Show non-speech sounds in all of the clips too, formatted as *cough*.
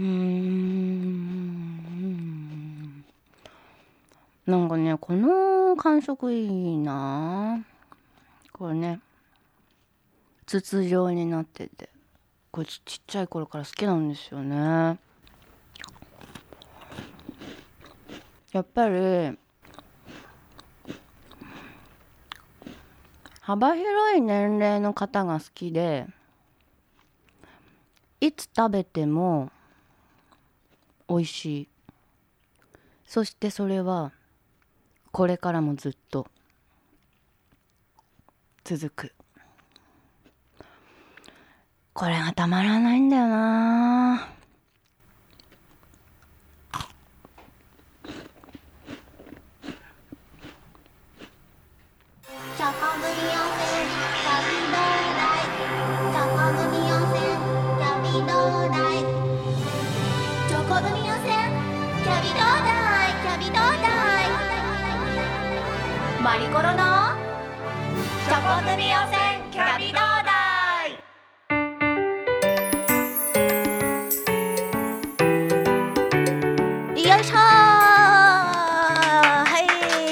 うん。なんかねこの感触いいな。これね筒状になってて。これちっちゃい頃から好きなんですよね。やっぱり幅広い年齢の方が好きでいつ食べても美味しい。そしてそれはこれからもずっと続く。これがたまらないんだよな。マリコロのチョコ組温泉キャビドーダイよいしょはい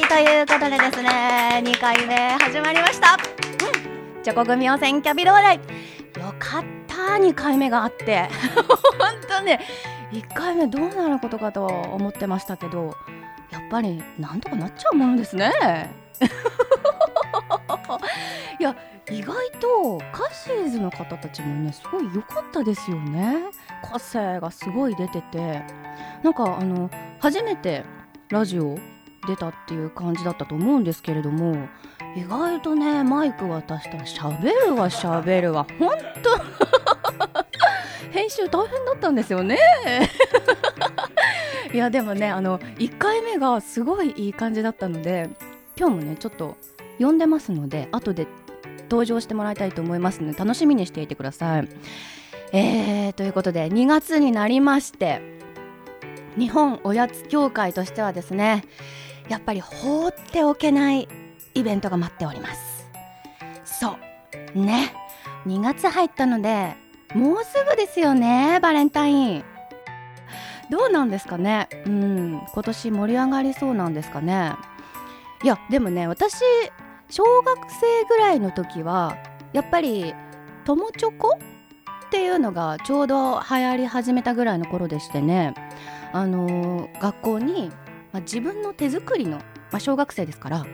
ということでですね2回目始まりました、うん、チョコ組温泉キャビローダイよかった2回目があって。*laughs* 本当ね1回目どうなることかと思ってましたけど。ぱりなんとかなっちゃうものですね。*laughs* いや意外とカシーズの方たちもねすごい良かったですよね。個性がすごい出てて。なんかあの初めてラジオ出たっていう感じだったと思うんですけれども意外とねマイク渡したら喋るわ喋るわ。ほんと編集大変だったんですよね。*laughs* いやでもねあの1回目がすごいいい感じだったので今日もねちょっと呼んでますので後で登場してもらいたいと思いますので楽しみにしていてください。えー、ということで2月になりまして日本おやつ協会としてはですねやっぱり放っておけないイベントが待っております。そう。ね。2月入ったのでもうすぐですよねバレンタイン。どうなんですかね？うん今年盛り上がりそうなんですかね？いやでもね私小学生ぐらいの時はやっぱり友チョコ？っていうのがちょうど流行り始めたぐらいの頃でしてね。あのー学校に、まあ、自分の手作りの、まあ、小学生ですから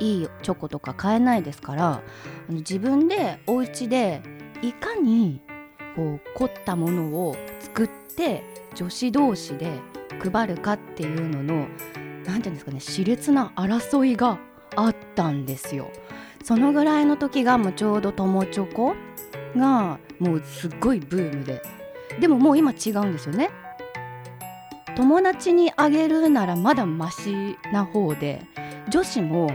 いいチョコとか買えないですからあの自分でお家でいかにこう凝ったものを作って女子同士で配るかっていうのの何ていうんですかね熾烈な争いがあったんですよ。そのぐらいの時がもうちょうど友チョコがもうすっごいブームででももう今違うんですよね友達にあげるならまだマシな方で女子も、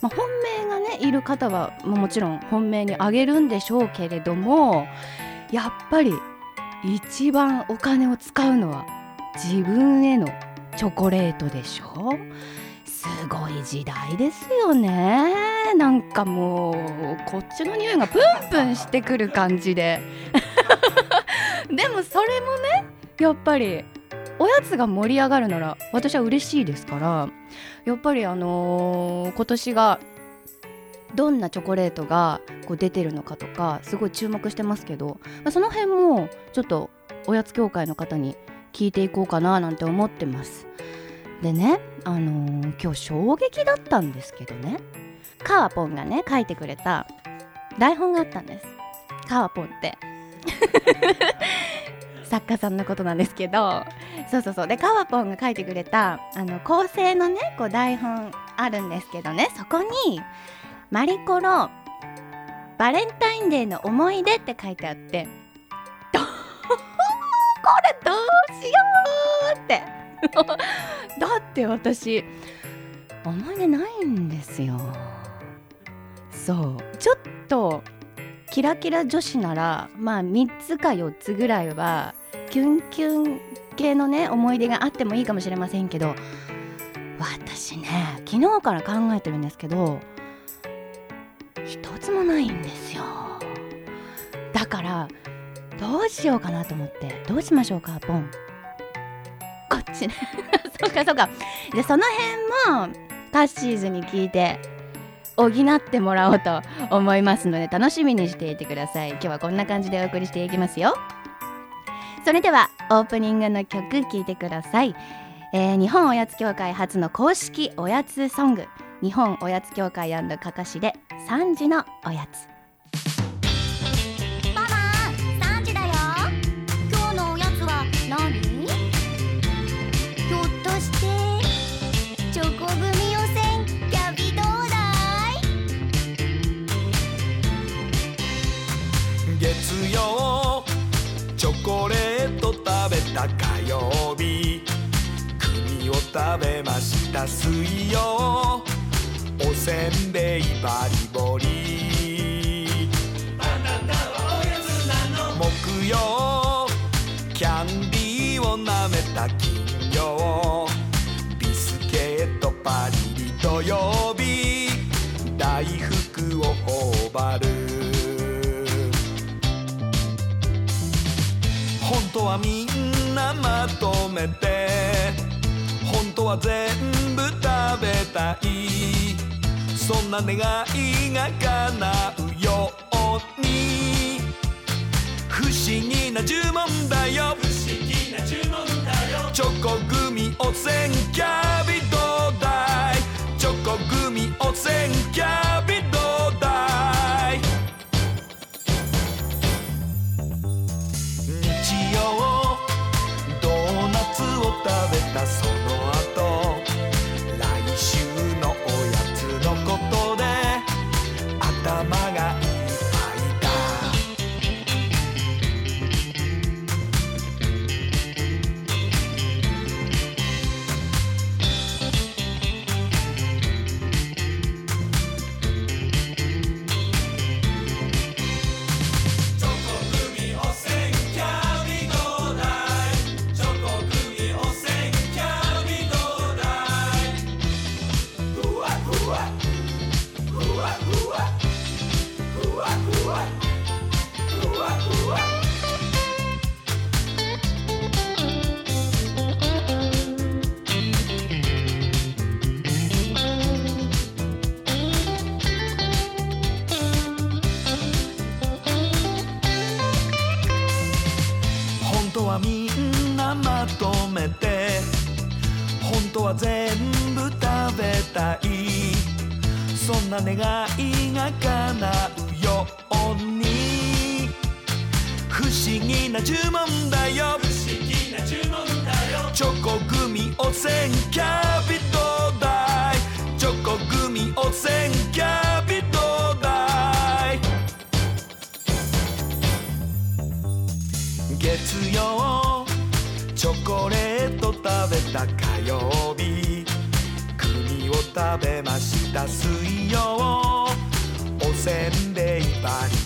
まあ、本命がねいる方はまあもちろん本命にあげるんでしょうけれどもやっぱり一番お金を使うのは自分へのチョコレートでしょ？すごい時代ですよね。なんかもうこっちの匂いがプンプンしてくる感じで。*laughs* でもそれもねやっぱりおやつが盛り上がるなら私は嬉しいですからやっぱりあのー今年がどんなチョコレートがこう出てるのかとかすごい注目してますけど、まあその辺もちょっとおやつ協会の方に聞いていこうかななんて思ってます。でねあのー今日衝撃だったんですけどね。カーポンがね書いてくれた台本があったんです。カーポンって。*laughs* 作家さんのことなんですけど。そうそうそう。でカワポンが書いてくれたあの構成のねこう台本あるんですけどね。そこに「マリコロバレンタインデーの思い出」って書いてあってど *laughs* これどうしようって。*laughs* だって私思い出ないんですよ。そう。ちょっとキラキラ女子ならまあ3つか4つぐらいはキュンキュン系のね思い出があってもいいかもしれませんけど私ね昨日から考えてるんですけどないんですよ。だからどうしようかなと思ってどうしましょうかボン。こっちね。そうかそうか。じゃその辺もカッシーズに聞いて補ってもらおうと思いますので楽しみにしていてください。今日はこんな感じでお送りしていきますよ。それではオープニングの曲聴いてください、えー日本おやつ協会初の公式おやつソング。日本おやつ協会かかしで3時のおやつ。ママ3時だよ。今日のおやつは何？ひょっとしてチョコ組予選キャビどうだい？月曜チョコレート食べた火曜日。国を食べました水曜。おせんべいバリボリ木曜キャンディーをなめた金曜ビスケットパリリ土曜日大福を頬張る。本当はみんなまとめて本当は全部食べたい。そんな願いが叶うように。不思議な呪文だよ。不思議な呪文だよ。チョコグミおせんキャビた水曜おせんべいバリボリ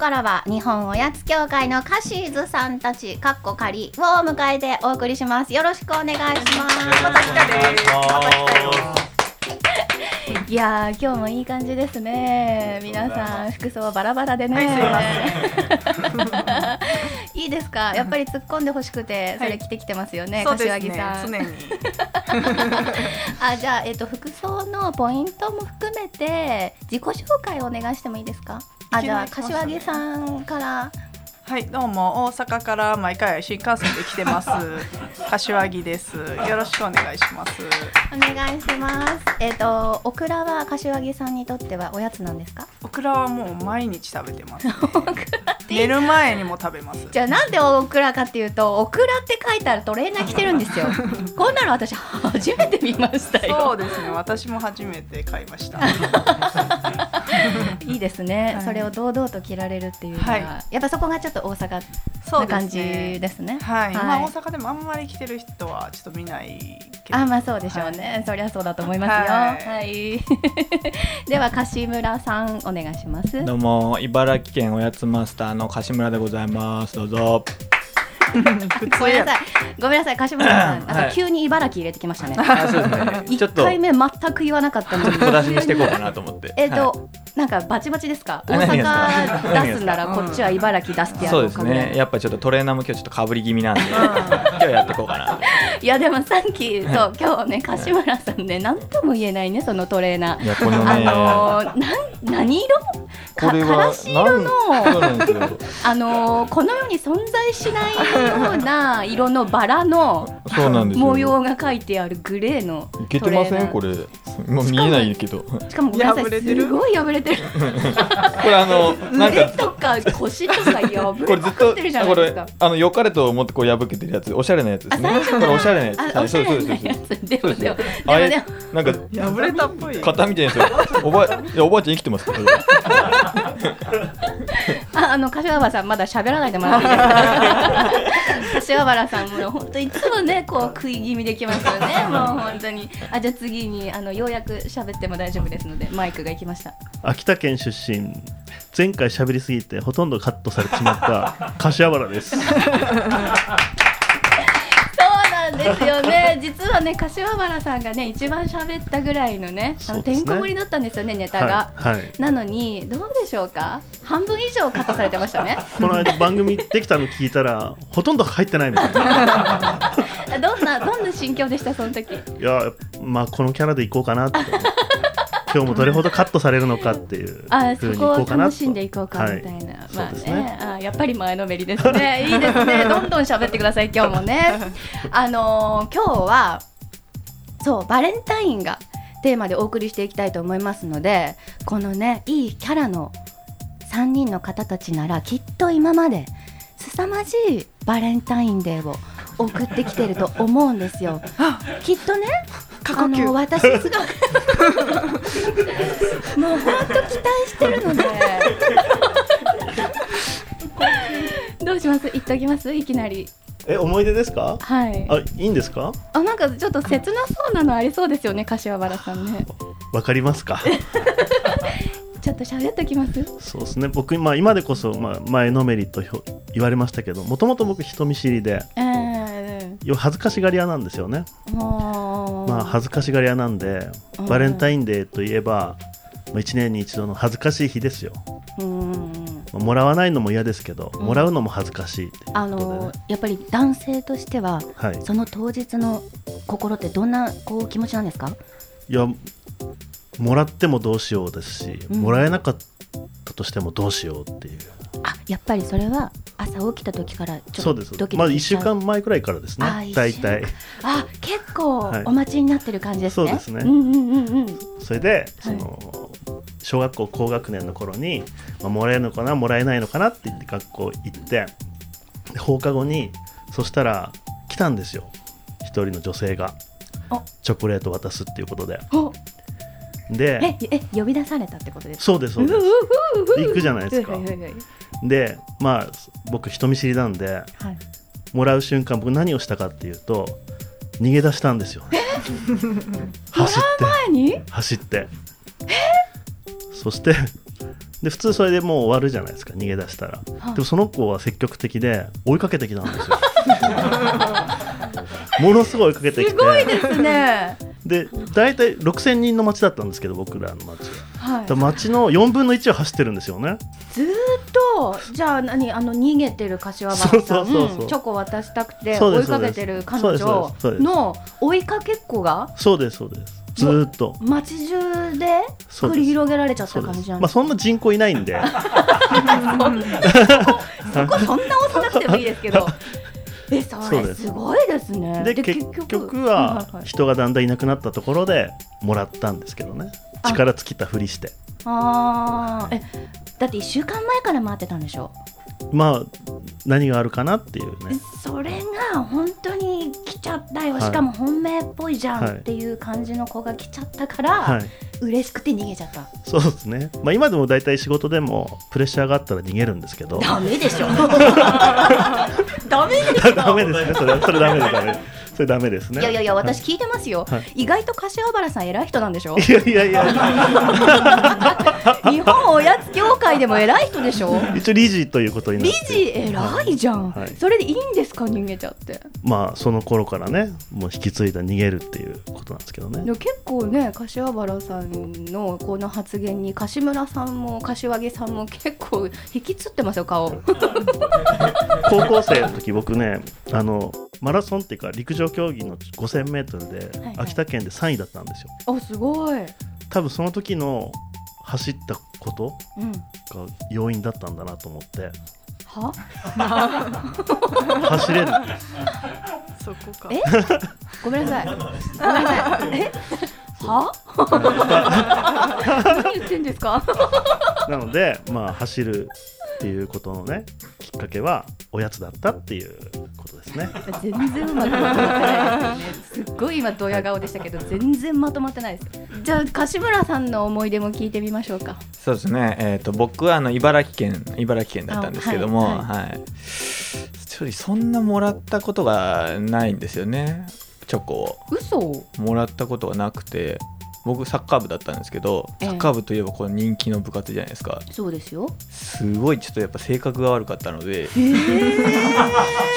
からは日本おやつ協会のカシーズさんたちかっこ仮を迎えてお送りします。よろしくお願いします。また来たね。いやー今日もいい感じですね。皆さん服装バラバラでね。*laughs* いいですか？やっぱり突っ込んでほしくてそれ着てきてますよね、そうです柏木ねさん常に。*laughs* あじゃあ、えっと服装のポイントも含めて自己紹介をお願いしてもいいですか？あじゃあ柏木さんから。はいどうも。大阪から毎回新幹線で来てます。*laughs* 柏木です。よろしくお願いします。お願いします。えっ、とオクラは柏木さんにとってはおやつなんですか？オクラはもう毎日食べてます、*laughs* ね、寝る前にも食べます。じゃあなんでオクラかっていうとオクラって書いてあるトレーナー着てるんですよ。*laughs* こんなの私初めて見ましたそようですね。私も初めて買いました *laughs* いいですね、はい。それを堂々と着られるっていうのは、はい。やっぱそこがちょっと大阪そうですな感じねですね。はい、はい。まあ大阪でもあんまり来てる人はちょっと見ないけど。あまあそうでしょうね、そりゃそうだと思いますよ。は、はい。い *laughs* では柏村さんお願いします。どうも。茨城県おやつマスターの柏村でございます。どうぞ。普 *laughs* ごめんなさい。ごめんなさい柏村さん。なん。かはい。急に茨城入れてきましたね。*laughs* あそうですね。回目全く言わなかったのに小出しにしていこうかなと思って。えっと、はなんかバチバチですか？大阪出すならこっちは茨城出していそうですやろうかぐらいね。やっぱちょっとトレーナーも今日ちょっとかぶり気味なんで *laughs* 今日やっていこうかなと。いやでもさっきそう今日ね柏村さんね何とも言えないねそのトレーナー。いやこのあねのー、なん何色？かこれからはし色の。あのーこの世に存在しないような色のバラの模様が書いてあるグレーのいけてません？これれもう見えないけど。こしかもごめんなさい破れてる。すごい破れてる。れあのなん腕かとか腰とか破れこれずっとてるじゃなこれいですか。あの良かれと思ってこう破けてるやつおしゃれなやつですね。あ最初これおしゃれなやつ。あおしゃれなそう。ですやそうですつ。でもでもでもあれでもなんか破れたっぽい。型みたいなやつ。おばいやおばあちゃん生きてますかああの柏原さんまだ喋らないでもらっていいですか柏原さんも本当いつもねこう食い気味できますよね。もう本当に。あじゃあ次にあのようやく喋っても大丈夫ですのでマイクが行きました。秋田県出身。前回喋りすぎてほとんどカットされてしまった柏原です *laughs* ですよね。実はね柏原さんがね一番喋ったぐらいのねあのてんこ盛りだったんですよねネタが、はい、はい、なのにどうでしょうか？半分以上カットされてましたね。この間番組できたの聞いたらほとんど入ってないみたいなどんなどんな心境でしたその時？いやまあこのキャラでいこうかなって今日もどれほどカットされるのかっていうあ風そこを楽しんでいこうかみたいな、はい。まあそうですね。あやっぱり前のめりですね。*laughs* いいですね。どんどん喋ってください今日もね。あのー今日はそうバレンタインがテーマでお送りしていきたいと思いますのでこのねいいキャラの3人の方たちならきっと今まで凄まじいバレンタインデーを送ってきてると思うんですよ。きっとねあ過呼吸。の私すごい *laughs* もう本当期待してるので。*laughs* どうします？言っときます？いきなり。え思い出ですか？はい。あいいんですか？あなんかちょっと切なそうなのありそうですよね柏原さんね。*laughs* わかりますか？ちょっと喋っときます？そうですね。僕、まあ、今でこそ、まあ、前のめりとひょ言われましたけどもともと僕人見知りで。ええ要は恥ずかしがり屋なんですよね。まあ恥ずかしがり屋なんでうん。バレンタインデーといえば1年に一度の恥ずかしい日ですよ。うんまあもらわないのも嫌ですけど、うん。もらうのも恥ずかしいね。あのやっぱり男性としてははい、その当日の心ってどんなこう気持ちなんですか？いやもらってもどうしようですし、うん。もらえなかったとしてもどうしようっていう。あやっぱりそれは朝起きた時からちょっとドキまあ1週間前くらいからですあね大体。あ結構はい。お待ちになってる感じですね、そうですね。うんうんうんうん。それでその、小学校高学年の頃に、まあ、もらえるのかなもらえないのかなって言って学校行ってで放課後にそしたら来たんですよ。一人の女性が。あ。チョコレート渡すっていうことで。おでええ呼び出されたってことですか？そうですそうです。行くじゃないですか。でまあ僕人見知りなんではい。もらう瞬間僕何をしたかっていうと逃げ出したんですよ。走って。前に？走って。そしてで普通それでもう終わるじゃないですか逃げ出したら。はい。でもその子は積極的で追いかけてきたんですよ。*laughs* ものすごい追いかけてきて。すごいですねで大体6000人の町だったんですけど僕らの町は。はい。町の4分の1を走ってるんですよね。ずーっとじゃあ何あの逃げてる柏原さんチョコ渡したくて追いかけてる彼女の追いかけっこが？そうですそうです。ずーっと。街中で繰り広げられちゃった感じなんまあそんな人口いないんで。*laughs* そこそんな押さなくてもいいですけどえそれ *laughs* そうです。すごいですね。で結局は人がだんだんいなくなったところでもらったんですけどね。あ。力尽きたふりして。あー。えだって1週間前から待ってたんでしょ？まあ何があるかなっていうね。それが本当に来ちゃったよ、はい。しかも本命っぽいじゃんはいっていう感じの子が来ちゃったから、はい。嬉しくて逃げちゃった。そうですね。まあ今でも大体仕事でもプレッシャーがあったら逃げるんですけど。ダメでしょ。*laughs* ダメでしょダメですね。それはそれダメです。ダメですそれダメですね。いやいやいや私聞いてますよ、はい。意外と柏原さん偉い人なんでしょ？いやいやいや。*laughs* 日本おやつ協会でも偉い人でしょ？一応理事ということにな理って。事偉いじゃん、はい。それでいいんですか逃げちゃって。まあその頃からねもう引き継いだ逃げるっていうことなんですけどね。結構ね柏原さんのこの発言に柏村さんも柏木さんも結構引きつってますよ顔。*laughs* 高校生の時僕ねあのマラソンっていうか陸上競技の 5000m ではい秋田県で3位だったんですよ。あすごい、多分その時の走ったことうん、が要因だったんだなと思って。は？*laughs* 走れる。そこか。え？ごめんなさい。ごめんなさい。え？は？*laughs* 何言ってんですか？なのでまあ走るっていうことのねきっかけはおやつだったっていうことですね。全然うまとまってないですよね。すっごい今ドヤ顔でしたけど全然まとまってないです。じゃあ柏村さんの思い出も聞いてみましょうか。そうですね、えー、と僕はあの茨城県茨城県だったんですけども、あははい。い正直そんなもらったことがないんですよね。チョコを。嘘。もらったことがなくて僕サッカー部だったんですけどええ。サッカー部といえばこの人気の部活じゃないですか。そうですよ。すごいちょっとやっぱ性格が悪かったのでへえチ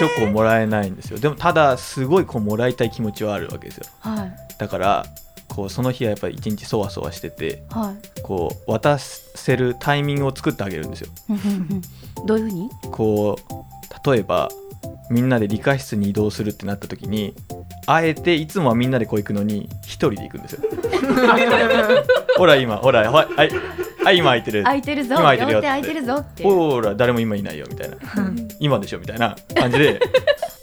ョコをもらえないんですよ。でもただすごいこうもらいたい気持ちはあるわけですよ。はい。だからこうその日はやっぱり一日そわそわしててはい。こう渡せるタイミングを作ってあげるんですよ。*laughs* どういうふうに？こう例えばみんなで理科室に移動するってなった時にあえていつもはみんなでこう行くのに一人で行くんですよ。*laughs* ほら今ほらほらはい。はい今空いてる。空いてるぞ。今空いてるよ両手空いてるぞって。ほら誰も今いないよみたいな。今でしょみたいな感じで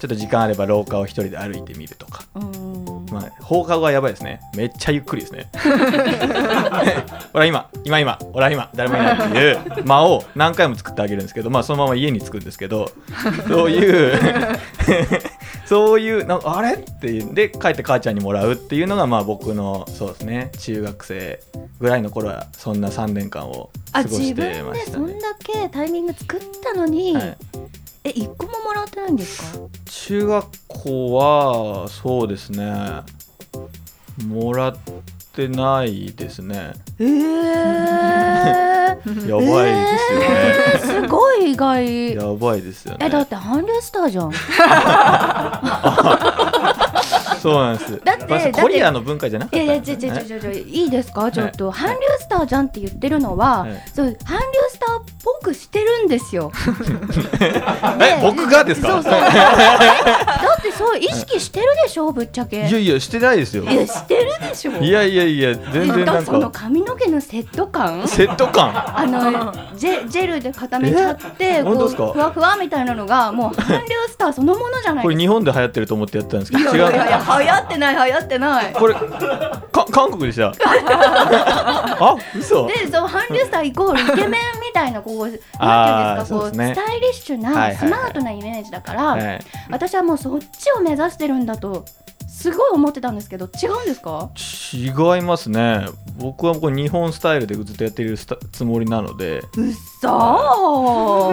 ちょっと時間あれば廊下を一人で歩いてみるとか。うんまあ、放課後はやばいですね。めっちゃゆっくりですね。*laughs* ほら今、今今、ほら今、誰もいないっていう間を何回も作ってあげるんですけど、まあそのまま家に着くんですけど、そういう、*laughs* そういう、なんかあれ？っていう、で、帰って母ちゃんにもらうっていうのが、まあ僕の、そうですね、中学生ぐらいの頃は、そんな3年間を過ごしあ自分てましたね。でそんだけタイミング作ったのに、はい。え一個ももらってないんですか？中学校はそうですね。もらってないですね。えー、*laughs* やばいですよね、えーすごい意外。やばいですよね。えだって韓流スターじゃん *laughs* そうなんです。だってまあコリアの文化じゃなかった。いやいやちょちょちょちょいいですか？ちょっと、韓流スターじゃんって言ってるのは、はいそう韓流スターっぽくしてるんですよ。*laughs* え僕がですか？そうそう。え *laughs* だってそう意識してるでしょぶっちゃけ。いやいやしてないですよ。いやしてるでしょ。いやいやいや全然なんそのか髪の毛のセット感？セット感？あのジェジェルで固めちゃってこうふわふわみたいなのがもう韓流スターそのものじゃないこれ日本で流行ってると思ってやってたんですけどかいやい違うやいや流行ってない流行ってない。これか韓国でした？*laughs* あ嘘。でそう韓流スターイコールイケメンみたいなこうなんていうんですかこうね。スタイリッシュなスマートなイメージだから、はい。私はもうそっちを目指してるんだとすごい思ってたんですけど違うんですか？違いますね。僕はこう日本スタイルでずっとやってるつもりなので。うっそ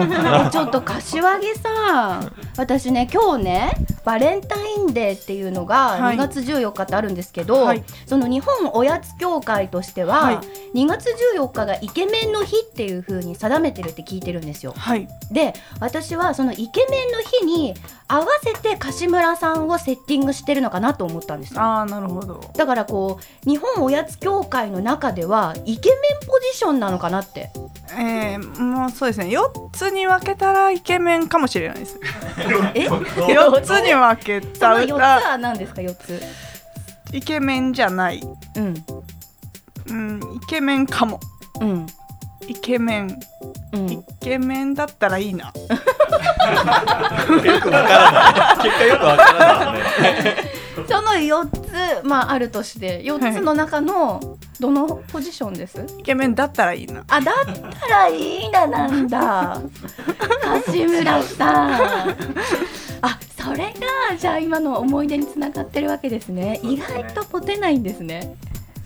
ーえちょっと柏木さん私ね今日ねバレンタインデーっていうのがはい。2月14日ってあるんですけど、はい。その日本おやつ協会としては、はい。2月14日がイケメンの日っていう風に定めてるって聞いてるんですよ。はい。で私はそのイケメンの日に合わせて柏村さんをセッティングしてるのかなと思ったんですよ。ああなるほど。だからこう日本おやつ協会の中ではイケメンポジションなのかなって。えー、もうそうですね。4つに分けたらイケメンかもしれないです。*laughs* え？4つに分けそたの4つらは何ですか？4つ。イケメンじゃない、うん。うん、イケメンかも。うん。イケメン。うん。イケメンだったらいいな。*laughs* よくわからない。結果よくわからないねその4つまああるとして4つの中のどのポジションです？イケメンだったらいいな。あだったらいいななんだ。柏村さん。あそれがじゃあ今の思い出につながってるわけですね。意外とモテないんですね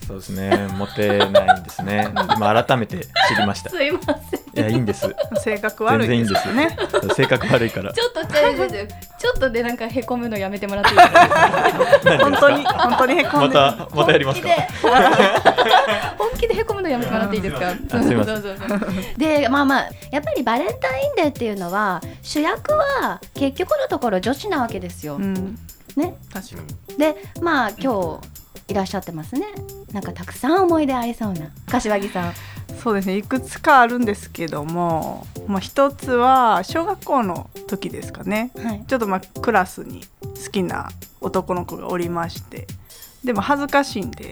そうですね。モテないんですね。今改めて知りました。いすいません。やいいんです。性格悪いですよね。性格悪いから。ちょっとちょちょちょちょっとでなんかへこむのやめてもらっていいですか？本当に本当にへこんまでたまたやりますか？本気でへこむのやめてもらっていいですか？でまあまあやっぱりバレンタインデーっていうのは主役は結局のところ女子なわけですよ、うん。ね？確かに。でまあ今日いらっしゃってますね。なんかたくさん思い出ありそうな。柏木さん。そうですね。いくつかあるんですけども、まあ、一つは小学校の時ですかね。はい。ちょっとまあクラスに好きな男の子がおりまして。でも恥ずかしいんで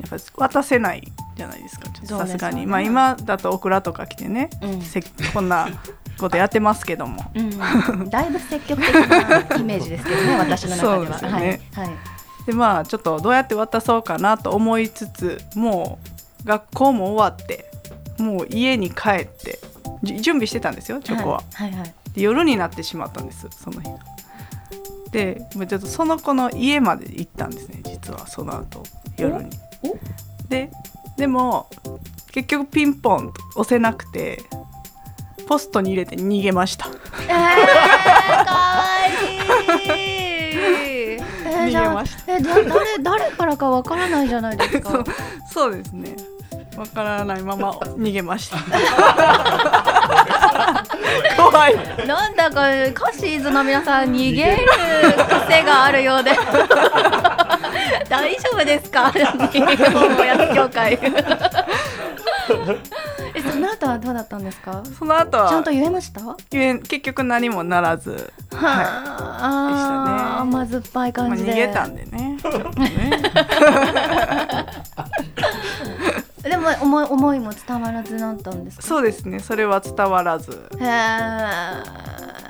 やっぱり渡せないじゃないですか。ちょっとさすがに、ねまあ今だとオクラとか来てね、うん。せこんなことやってますけども。うん、だいぶ積極的なイメージですけどね *laughs* 私の中では。そうでね。はい。はいでまあちょっとどうやって渡そうかなと思いつつもう学校も終わってもう家に帰ってじ準備してたんですよチョコは。はいはいはい。で夜になってしまったんですその日でもうちょっとその子の家まで行ったんですね実はその後夜に。ででも結局ピンポンと押せなくてポストに入れて逃げました。えー、かわいい。*laughs* 逃げまし、え、だ、誰、誰からかわからないじゃないですか *laughs* そう。そうですねわからないまま逃げました *laughs* 怖いなんだか、カシーズの皆さん、逃げる癖があるようで。*laughs* 大丈夫ですか？日本おやつ協会。後はどうだったんですか？その後はちゃんと言えました？は言えん結局何もならず、はあ、甘酸っぱい感じで。逃げたんでね *laughs* でも、思い、思いも伝わらずなったんですか？そうですねそれは伝わらずへえ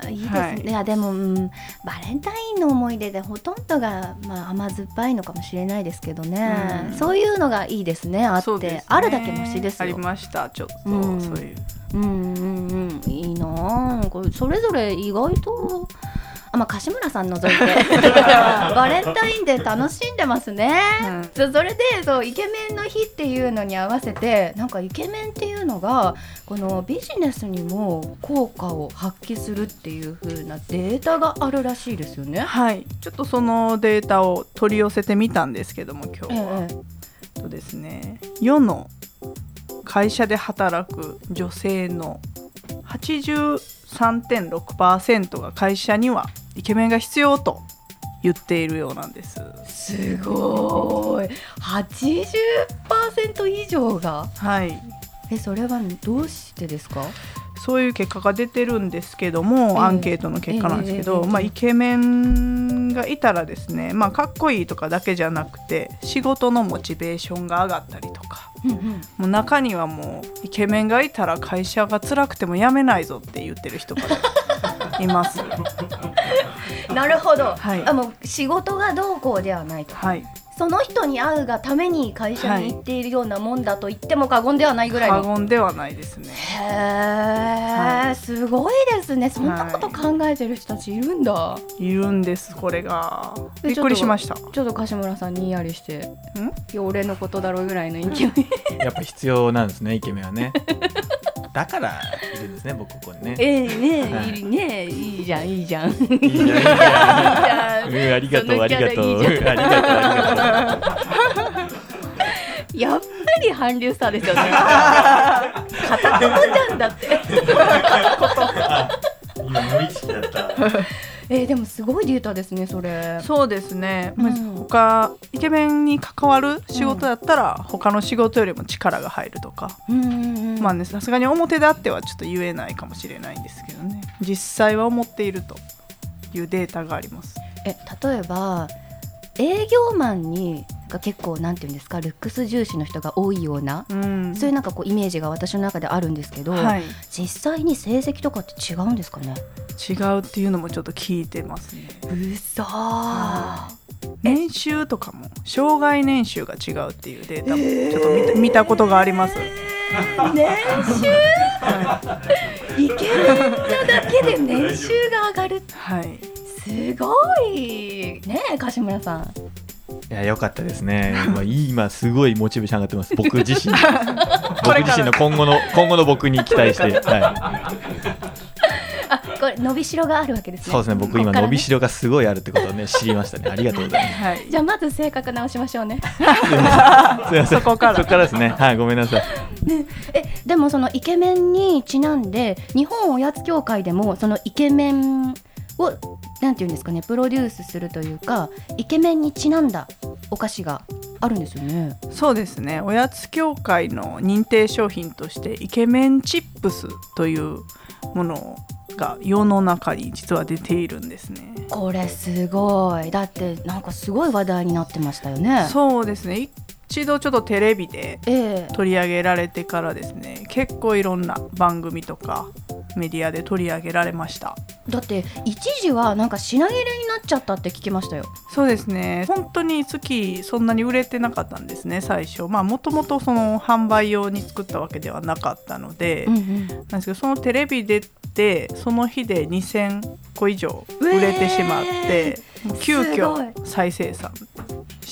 いいですね、はい。い、やでも、うん、バレンタインの思い出でほとんどが、まあ、甘酸っぱいのかもしれないですけどね、うん。そういうのがいいですね。あってね。あるだけマシですありよ。ましたちょっと、うん。そういう。うんうんうん。いいなあこれそれぞれ意外とあまあ柏村さん除いて。*laughs* バレンタインデー楽しんでますね、うん。そそれでそうイケメンの日っていうのに合わせてなんかイケメンっていうのがこのビジネスにも効果を発揮するっていう風なデータがあるらしいですよね。はい。ちょっとそのデータを取り寄せてみたんですけども今日は、ええとですね世の会社で働く女性の83.6%が会社にはイケメンが必要と言っているようなんです。すごい。80%以上がはいえそれはどうしてですか？そういう結果が出てるんですけども、ええ。アンケートの結果なんですけど、ええまあ、イケメンがいたらですね、まあ、かっこいいとかだけじゃなくて仕事のモチベーションが上がったりとかうんうん。もう中にはもうイケメンがいたら会社が辛くても辞めないぞって言ってる人が *laughs* います。なるほど、はい。あもう仕事がどうこうではないと。はい、その人に会うがために会社に行っているようなもんだと言っても過言ではないぐらいの、過言ではないですね。へえ、はい。すごいですね。そんなこと考えてる人たちいるんだ、い。るんですこれが。でびっくりしました。ちょっと柏村さんにんやりして。ん？いや俺のことだろうぐらいの勢い。やっぱ必要なんですねイケメンはね *laughs* だからいるんですね僕ここにね。ええねはい。いいねいいじゃんいいじゃん。いいじゃんいいじゃん。うんありがとそうのありがとう。ありがとうありがとうやっぱり韓流スターですよね。片言じゃんだって。今無意識だったえー、でもすごいデータですねそれ。そうですね、まあうん他イケメンに関わる仕事だったら、他の仕事よりも力が入るとか、うんうんうん。まあねさすがに表であってはちょっと言えないかもしれないんですけどね。実際は思っているというデータがあります。え例えば営業マンにが結構なんていうんですかルックス重視の人が多いような、うん。そういうなんかこうイメージが私の中であるんですけど、はい、実際に成績とかって違うんですかね？違うっていうのもちょっと聞いてますね。うそー。年収とかも障害年収が違うっていうデータもちょっと見た,、見たことがあります。年収？イケメンなだけで年収が上がるはい。すごい。ねえ柏村さんいや良かったですね。今今すごいモチベーション上がってます。僕自身。*laughs* 僕自身の今後の今後の僕に期待して、はあこれ伸びしろがあるわけですい、ね。そうですね。僕今伸びしろがすごいあるってことをね知りましたね。ありがとうございます。はい。じゃあまず性格直しましょうね。すい。ませんそこから。そこからですね。はいごめんなさい。えでもそのイケメンにちなんで日本おやつ協会でもそのイケメンをなんていうんですかねプロデュースするというかイケメンにちなんだお菓子があるんですよね。そうですねおやつ協会の認定商品としてイケメンチップスというものが世の中に実は出ているんですねこれすごいだってなんかすごい話題になってましたよね。そうですね一度ちょっとテレビでええ。取り上げられてからですね結構いろんな番組とかメディアで取り上げられました。だって一時はなんか品切れになっちゃったって聞きましたよ。そうですね。本当に月そんなに売れてなかったんですね最初。まあもともとその販売用に作ったわけではなかったので、うんうん、なんですけどそのテレビ出てその日で2000個以上売れてしまって、もう急遽再生産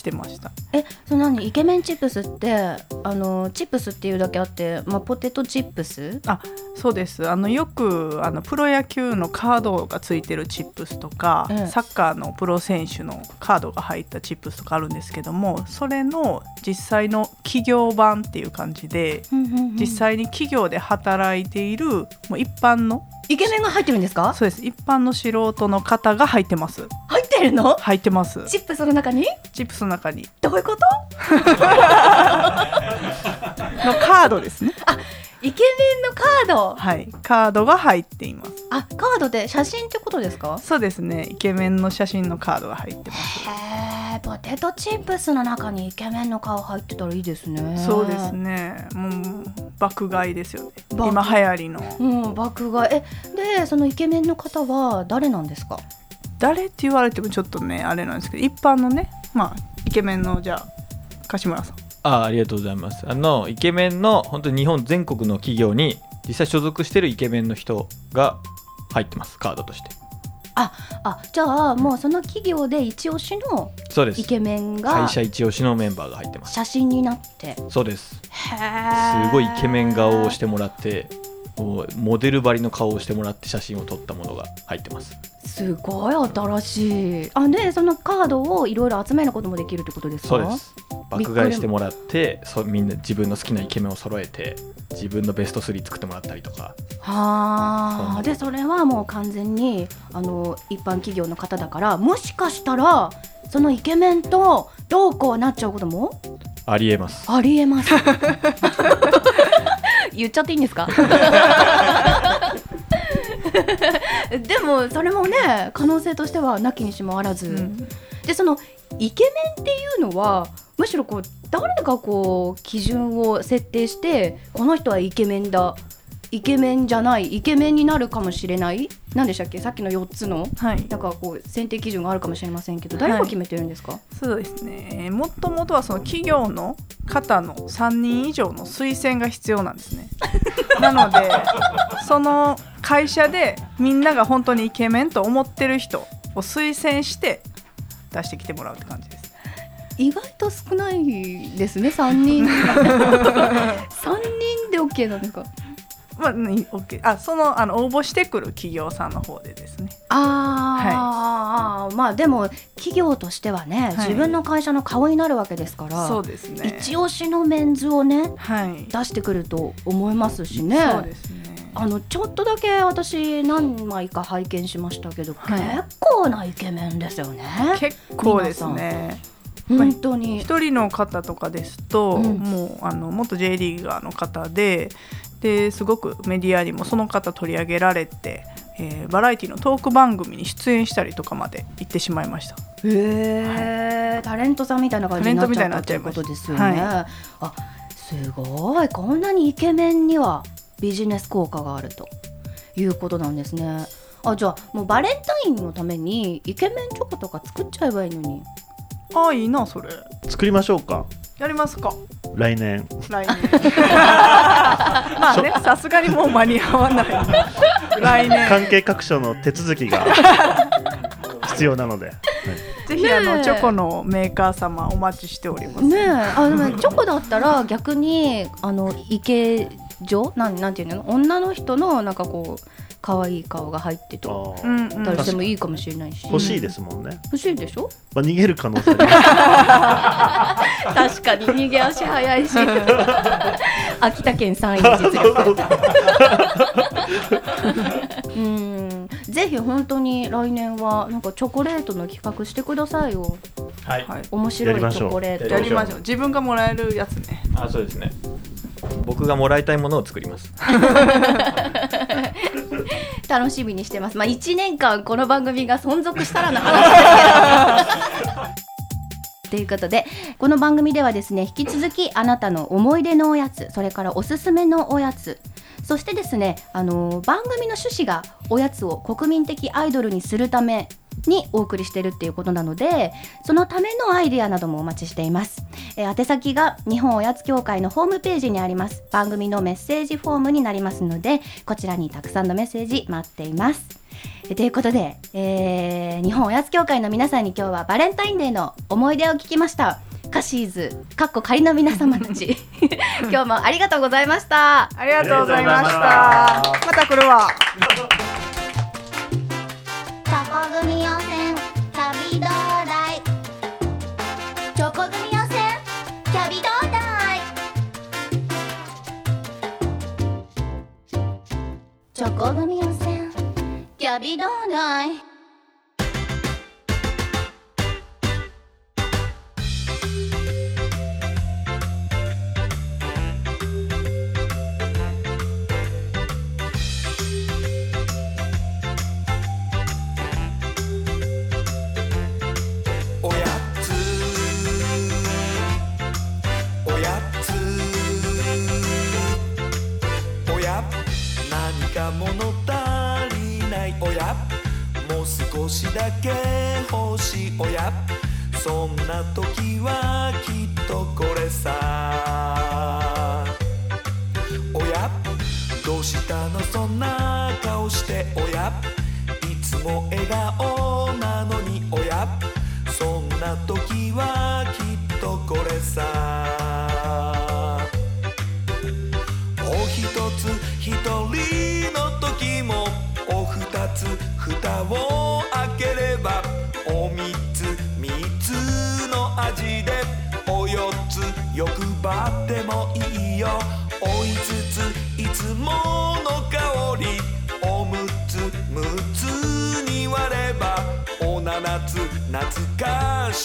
してました。えその何？イケメンチップスってあのチップスっていうだけあって、まあ、ポテトチップス？あそうです。あのよくあのプロ野球のカードがついてるチップスとか、ええ。サッカーのプロ選手のカードが入ったチップスとかあるんですけどもそれの実際の企業版っていう感じで実際に企業で働いているもう一般のイケメンが入ってるんですか？そうです。一般の素人の方が入ってます。入ってるの？入ってます。チップスの中に？チップスの中に。どういうこと？*laughs* のカードですね。イケメンのカード。はい。カードが入っています。あカードで写真ってことですか？そうですね。イケメンの写真のカードが入ってます。へえポテトチップスの中にイケメンの顔入ってたらいいですね。そうですね。もう爆買いですよね。爆今流行りの。うん爆買い。えでそのイケメンの方は誰なんですか？誰って言われてもちょっとねあれなんですけど一般のねまあイケメンのじゃあ柏村さん。あありがとうございます。あのイケメンの本当に日本全国の企業に実際所属してるイケメンの人が入ってますカードとして。あじゃあもうその企業で一押しのそうです。イケメンが会社一押しのメンバーが入ってます。写真になって。そうです。へすごいイケメン顔をしてもらってモデル張りの顔をしてもらって写真を撮ったものが入ってます。すごい新しい。あでそのカードをいろいろ集めることもできるってことですか？そうです。爆買いしてもらってそうみんな自分の好きなイケメンを揃えて自分のベスト3作ってもらったりとか。はあ。でそれはもう完全にあの一般企業の方だからもしかしたらそのイケメンとどうこうなっちゃうことも？ありえます。ありえます *laughs* 言っちゃっていいんですか？*laughs* でもそれもね可能性としてはなきにしもあらず、うん。でそのイケメンっていうのはむしろこう誰がこう基準を設定してこの人はイケメンだイケメンじゃないイケメンになるかもしれない？何でしたっけ？さっきの4つの？はい。なんかこう選定基準があるかもしれませんけど誰が決めてるんですか、そうですね。もともとはその企業の方の3人以上の推薦が必要なんですね。*laughs* なのでその会社でみんなが本当にイケメンと思ってる人を推薦して出してきてもらうって感じです。意外と少ないですね3人。*laughs* 3人で OK なんですかまあ、に OK あそのあの応募してくる企業さんの方でですね。ああ、まあでも企業としてはね、はい。自分の会社の顔になるわけですからそうですね。一押しのメンズをねはい。出してくると思いますしね。そうですね。あのちょっとだけ私何枚か拝見しましたけど、はい。結構なイケメンですよね。結構ですね。本当に。一人の方とかですと、うん。もうあの元 J リーガーの方でですごくメディアにもその方取り上げられて、えーバラエティのトーク番組に出演したりとかまで行ってしまいました。へえ、タレントさんみたいな感じになっちゃったということですよね。はあすごい。こんなにイケメンにはビジネス効果があるということなんですね。あじゃあもうバレンタインのためにイケメンチョコとか作っちゃえばいいのに。ああいいなそれ。作りましょうかやりますか。来年。来年。*laughs* まあねさすがにもう間に合わない。来年。関係各所の手続きが *laughs* 必要なので、はい。ぜひあのチョコのメーカー様お待ちしております。ねえ。あでもチョコだったら逆にあのイケ女なんなんていうの？女の人のなんかこう可愛い顔が入ってと。たりしてもいいかもしれないし。欲しいですもんね、欲しいでしょ？まあ、逃げる可能性あ確かに逃げ足早いし。*laughs* 秋田県3位の実力うん。ぜひ本当に来年はなんかチョコレートの企画してくださいよ。はい、はい面白いチョコレート。やりましょう。自分がもらえるやつね。あそうですね僕がもらいたいものを作ります。*laughs* 楽しみにしてます。まあ1年間この番組が存続したらの話ですけど。*laughs* ということでこの番組ではですね引き続きあなたの思い出のおやつそれからおすすめのおやつそしてですねあの番組の趣旨がおやつを国民的アイドルにするためにお送りしているっていうことなのでそのためのアイデアなどもお待ちしています、えー宛先が日本おやつ協会のホームページにあります。番組のメッセージフォームになりますのでこちらにたくさんのメッセージ待っています。えということで、えー日本おやつ協会の皆さんに今日はバレンタインデーの思い出を聞きました。カシーズかっこ仮の皆様たち。*laughs* 今日もありがとうございました。ありがとうございました。あまた。来るわチョコ組チョコ組温泉キャビドーナイ。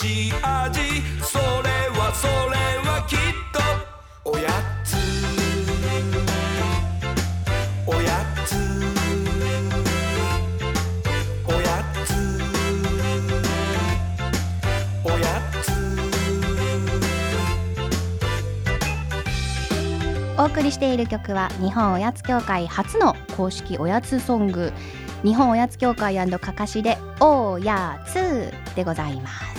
しい味それはそれはきっと。おやつ。おやつ。おやつ。おやつ。お送りしている曲は日本おやつ協会初の公式おやつソング。日本おやつ協会かかしでおやつでございます。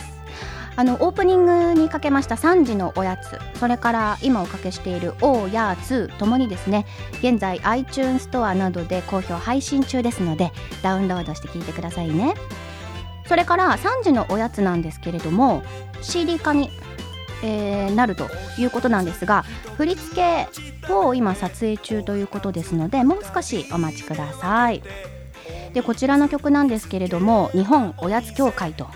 あのオープニングにかけました3時のおやつそれから今おかけしているおやつともにですね現在 iTunes ストアなどで好評配信中ですのでダウンロードして聴いてくださいね。それから3時のおやつなんですけれども CD 化にえーなるということなんですが振り付けを今撮影中ということですのでもう少しお待ちください。でこちらの曲なんですけれども日本おやつ協会と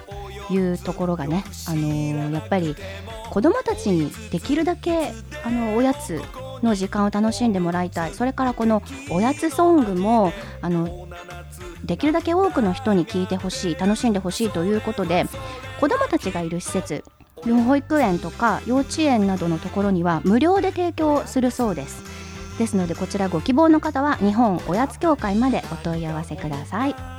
いうところがね、あのーやっぱり子どもたちにできるだけ、あのおやつの時間を楽しんでもらいたい。それからこのおやつソングもあのできるだけ多くの人に聞いてほしい楽しんでほしいということで子どもたちがいる施設保育園とか幼稚園などのところには無料で提供するそうです。ですのでこちらご希望の方は日本おやつ協会までお問い合わせください。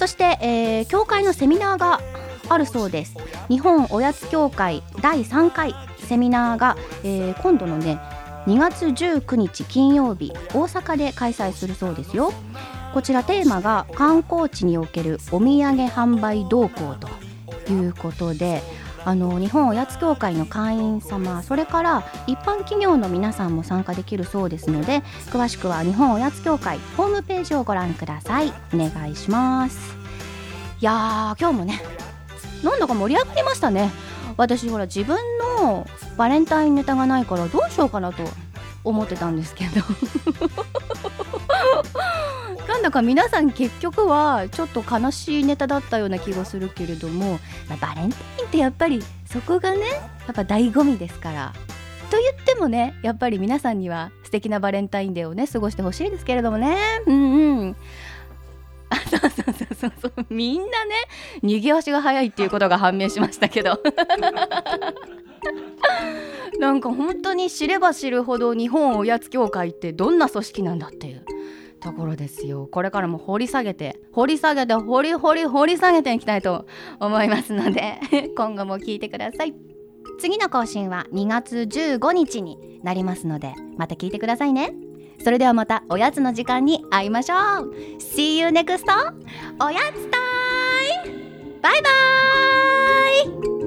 そして、えー教会のセミナーがあるそうです。日本おやつ協会第3回セミナーが、えー今度のね2月19日金曜日大阪で開催するそうですよ。こちらテーマが観光地におけるお土産販売動向ということであの日本おやつ協会の会員様それから一般企業の皆さんも参加できるそうですので詳しくは日本おやつ協会ホームページをご覧ください。お願いします。いやー今日もねなんだか盛り上がりましたね。私ほら自分のバレンタインネタがないからどうしようかなと思ってたんですけど。なんだか皆さん結局はちょっと悲しいネタだったような気がするけれども、まあバレンタインってやっぱりそこがねやっぱ醍醐味ですから。と言ってもねやっぱり皆さんには素敵なバレンタインデーをね過ごしてほしいですけれどもね。うんうん。あそうそうそうそうそう。みんなね逃げ足が早いっていうことが判明しましたけど。なんか本当に知れば知るほど日本おやつ協会ってどんな組織なんだっていう。ところですよ。これからも掘り下げて掘り下げて掘り掘り掘り下げていきたいと思いますので *laughs* 今後も聞いてください。次の更新は2月15日になりますのでまた聞いてくださいね。それではまたおやつの時間に会いましょう。See you next おやつタイム。バイバイ。